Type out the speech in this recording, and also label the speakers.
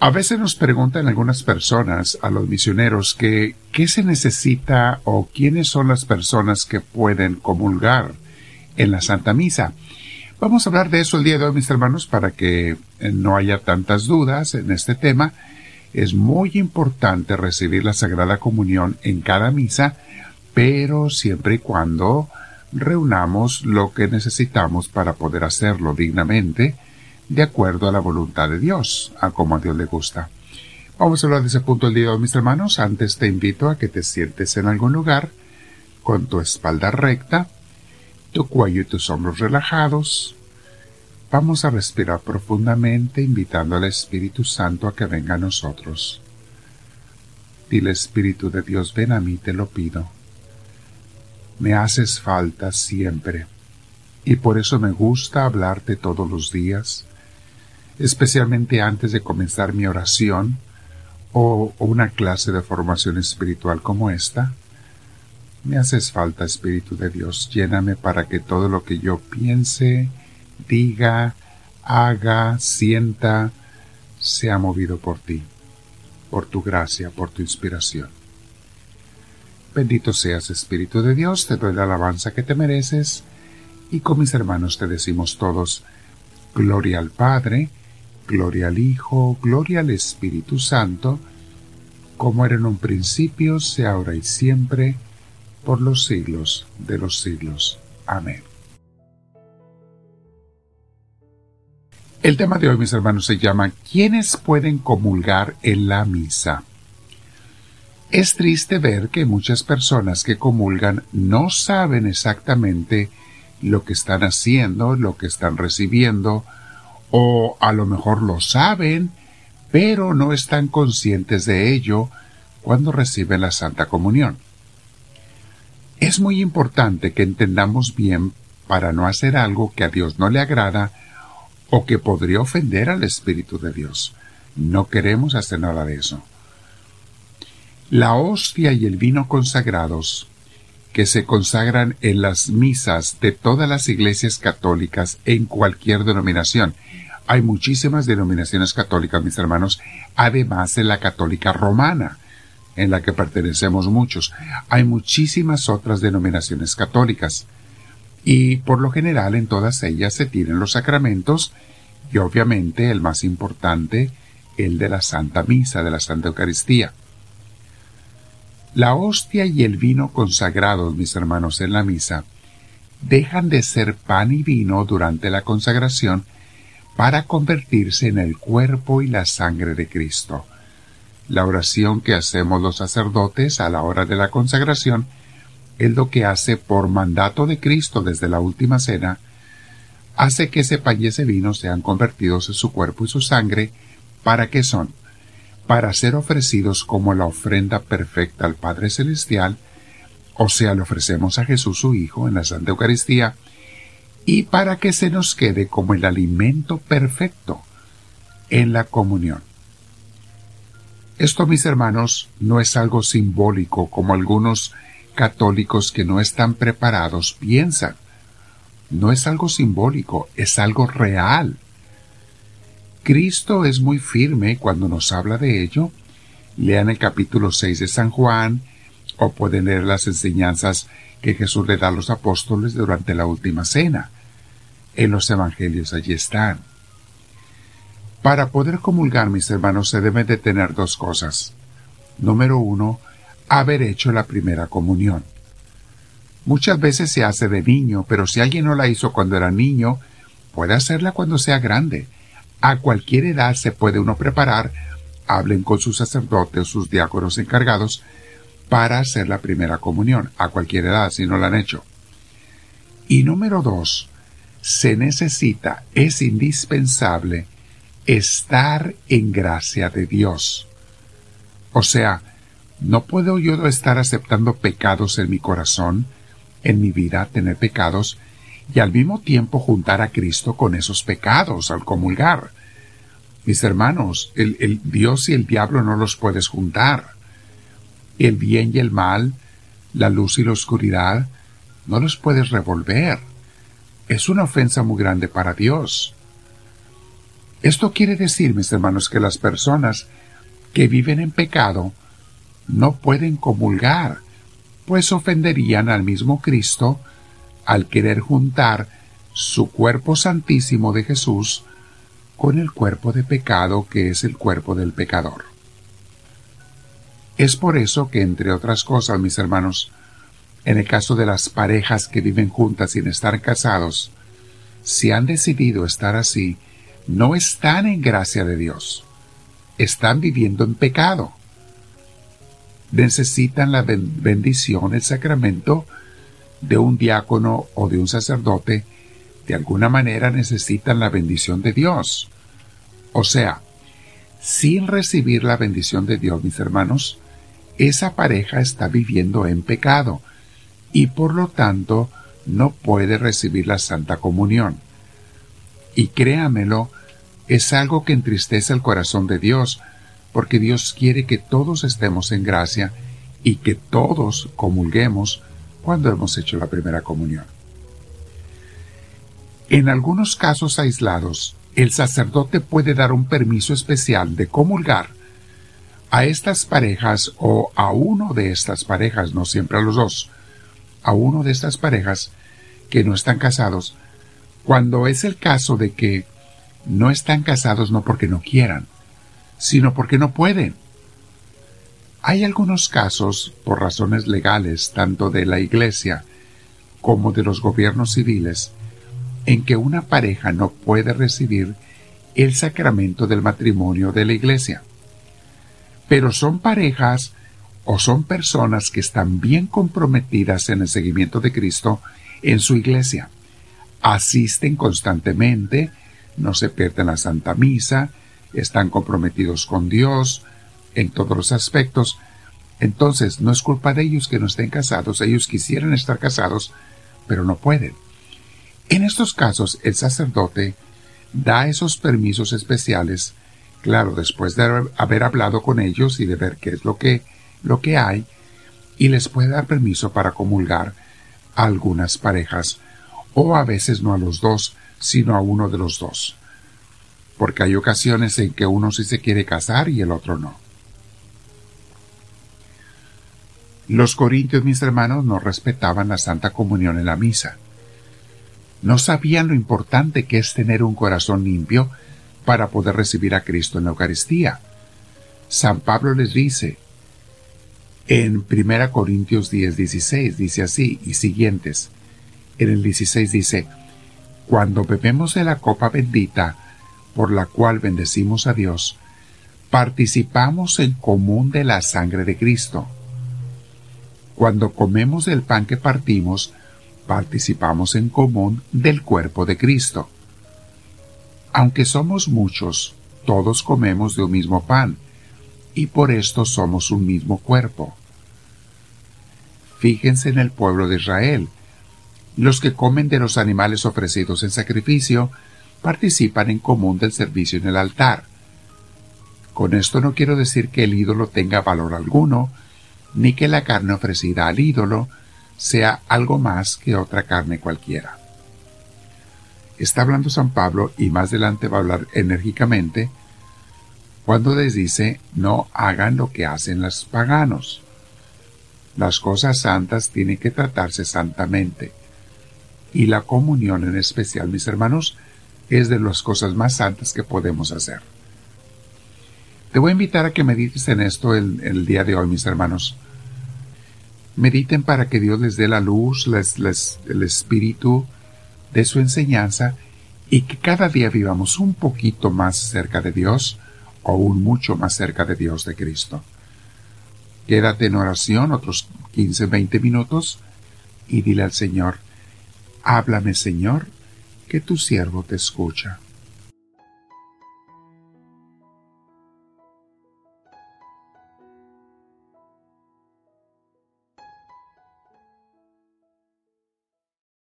Speaker 1: A veces nos preguntan algunas personas, a los misioneros, que qué se necesita o quiénes son las personas que pueden comulgar en la Santa Misa. Vamos a hablar de eso el día de hoy, mis hermanos, para que eh, no haya tantas dudas en este tema. Es muy importante recibir la Sagrada Comunión en cada misa, pero siempre y cuando reunamos lo que necesitamos para poder hacerlo dignamente, de acuerdo a la voluntad de Dios, a como a Dios le gusta. Vamos a hablar de ese punto el día mis hermanos. Antes te invito a que te sientes en algún lugar, con tu espalda recta, tu cuello y tus hombros relajados. Vamos a respirar profundamente, invitando al Espíritu Santo a que venga a nosotros. Dile, Espíritu de Dios, ven a mí, te lo pido. Me haces falta siempre, y por eso me gusta hablarte todos los días, especialmente antes de comenzar mi oración o una clase de formación espiritual como esta. Me haces falta, Espíritu de Dios, lléname para que todo lo que yo piense, diga, haga, sienta, sea movido por ti, por tu gracia, por tu inspiración. Bendito seas, Espíritu de Dios, te doy la alabanza que te mereces, y con mis hermanos te decimos todos, Gloria al Padre, Gloria al Hijo, Gloria al Espíritu Santo, como era en un principio, sea ahora y siempre, por los siglos de los siglos. Amén. El tema de hoy, mis hermanos, se llama ¿Quiénes pueden comulgar en la misa? Es triste ver que muchas personas que comulgan no saben exactamente lo que están haciendo, lo que están recibiendo, o a lo mejor lo saben, pero no están conscientes de ello cuando reciben la Santa Comunión. Es muy importante que entendamos bien para no hacer algo que a Dios no le agrada o que podría ofender al Espíritu de Dios. No queremos hacer nada de eso. La hostia y el vino consagrados, que se consagran en las misas de todas las iglesias católicas en cualquier denominación. Hay muchísimas denominaciones católicas, mis hermanos, además de la católica romana en la que pertenecemos muchos. Hay muchísimas otras denominaciones católicas y por lo general en todas ellas se tienen los sacramentos y obviamente el más importante, el de la Santa Misa, de la Santa Eucaristía. La hostia y el vino consagrados, mis hermanos, en la misa, dejan de ser pan y vino durante la consagración para convertirse en el cuerpo y la sangre de Cristo. La oración que hacemos los sacerdotes a la hora de la consagración es lo que hace por mandato de Cristo desde la última cena, hace que ese pan y ese vino sean convertidos en su cuerpo y su sangre, ¿para qué son? Para ser ofrecidos como la ofrenda perfecta al Padre Celestial, o sea, le ofrecemos a Jesús su Hijo en la Santa Eucaristía, y para que se nos quede como el alimento perfecto en la comunión. Esto, mis hermanos, no es algo simbólico como algunos católicos que no están preparados piensan. No es algo simbólico, es algo real. Cristo es muy firme cuando nos habla de ello. Lean el capítulo 6 de San Juan o pueden leer las enseñanzas que Jesús le da a los apóstoles durante la última cena. En los evangelios allí están. Para poder comulgar, mis hermanos, se deben de tener dos cosas. Número uno, haber hecho la primera comunión. Muchas veces se hace de niño, pero si alguien no la hizo cuando era niño, puede hacerla cuando sea grande. A cualquier edad se puede uno preparar, hablen con sus sacerdotes o sus diáconos encargados para hacer la primera comunión, a cualquier edad si no la han hecho. Y número dos, se necesita, es indispensable, estar en gracia de Dios. O sea, no puedo yo estar aceptando pecados en mi corazón, en mi vida, tener pecados, y al mismo tiempo juntar a Cristo con esos pecados al comulgar. Mis hermanos, el, el Dios y el diablo no los puedes juntar. El bien y el mal, la luz y la oscuridad, no los puedes revolver. Es una ofensa muy grande para Dios. Esto quiere decir, mis hermanos, que las personas que viven en pecado no pueden comulgar, pues ofenderían al mismo Cristo al querer juntar su cuerpo santísimo de Jesús con el cuerpo de pecado que es el cuerpo del pecador. Es por eso que, entre otras cosas, mis hermanos, en el caso de las parejas que viven juntas sin estar casados, si han decidido estar así, no están en gracia de Dios, están viviendo en pecado. Necesitan la bendición, el sacramento de un diácono o de un sacerdote, de alguna manera necesitan la bendición de Dios. O sea, sin recibir la bendición de Dios, mis hermanos, esa pareja está viviendo en pecado y por lo tanto no puede recibir la Santa Comunión. Y créamelo, es algo que entristece el corazón de Dios, porque Dios quiere que todos estemos en gracia y que todos comulguemos cuando hemos hecho la primera comunión. En algunos casos aislados, el sacerdote puede dar un permiso especial de comulgar a estas parejas o a uno de estas parejas, no siempre a los dos, a uno de estas parejas que no están casados, cuando es el caso de que no están casados no porque no quieran, sino porque no pueden. Hay algunos casos, por razones legales, tanto de la Iglesia como de los gobiernos civiles, en que una pareja no puede recibir el sacramento del matrimonio de la Iglesia. Pero son parejas o son personas que están bien comprometidas en el seguimiento de Cristo en su iglesia. Asisten constantemente, no se pierden la Santa Misa, están comprometidos con Dios en todos los aspectos. Entonces, no es culpa de ellos que no estén casados, ellos quisieran estar casados, pero no pueden. En estos casos, el sacerdote da esos permisos especiales, claro, después de haber hablado con ellos y de ver qué es lo que lo que hay y les puede dar permiso para comulgar a algunas parejas o a veces no a los dos, sino a uno de los dos. Porque hay ocasiones en que uno sí se quiere casar y el otro no. Los corintios, mis hermanos, no respetaban la Santa Comunión en la misa. No sabían lo importante que es tener un corazón limpio para poder recibir a Cristo en la Eucaristía. San Pablo les dice, en 1 Corintios 10, 16 dice así y siguientes. En el 16 dice, Cuando bebemos de la copa bendita, por la cual bendecimos a Dios, participamos en común de la sangre de Cristo. Cuando comemos del pan que partimos, participamos en común del cuerpo de Cristo. Aunque somos muchos, todos comemos de un mismo pan, y por esto somos un mismo cuerpo. Fíjense en el pueblo de Israel. Los que comen de los animales ofrecidos en sacrificio participan en común del servicio en el altar. Con esto no quiero decir que el ídolo tenga valor alguno, ni que la carne ofrecida al ídolo sea algo más que otra carne cualquiera. Está hablando San Pablo y más adelante va a hablar enérgicamente cuando les dice no hagan lo que hacen los paganos. Las cosas santas tienen que tratarse santamente. Y la comunión en especial, mis hermanos, es de las cosas más santas que podemos hacer. Te voy a invitar a que medites en esto el, el día de hoy, mis hermanos. Mediten para que Dios les dé la luz, les, el espíritu de su enseñanza y que cada día vivamos un poquito más cerca de Dios o aún mucho más cerca de Dios de Cristo. Quédate en oración otros 15, 20 minutos y dile al Señor, háblame Señor, que tu siervo te escucha.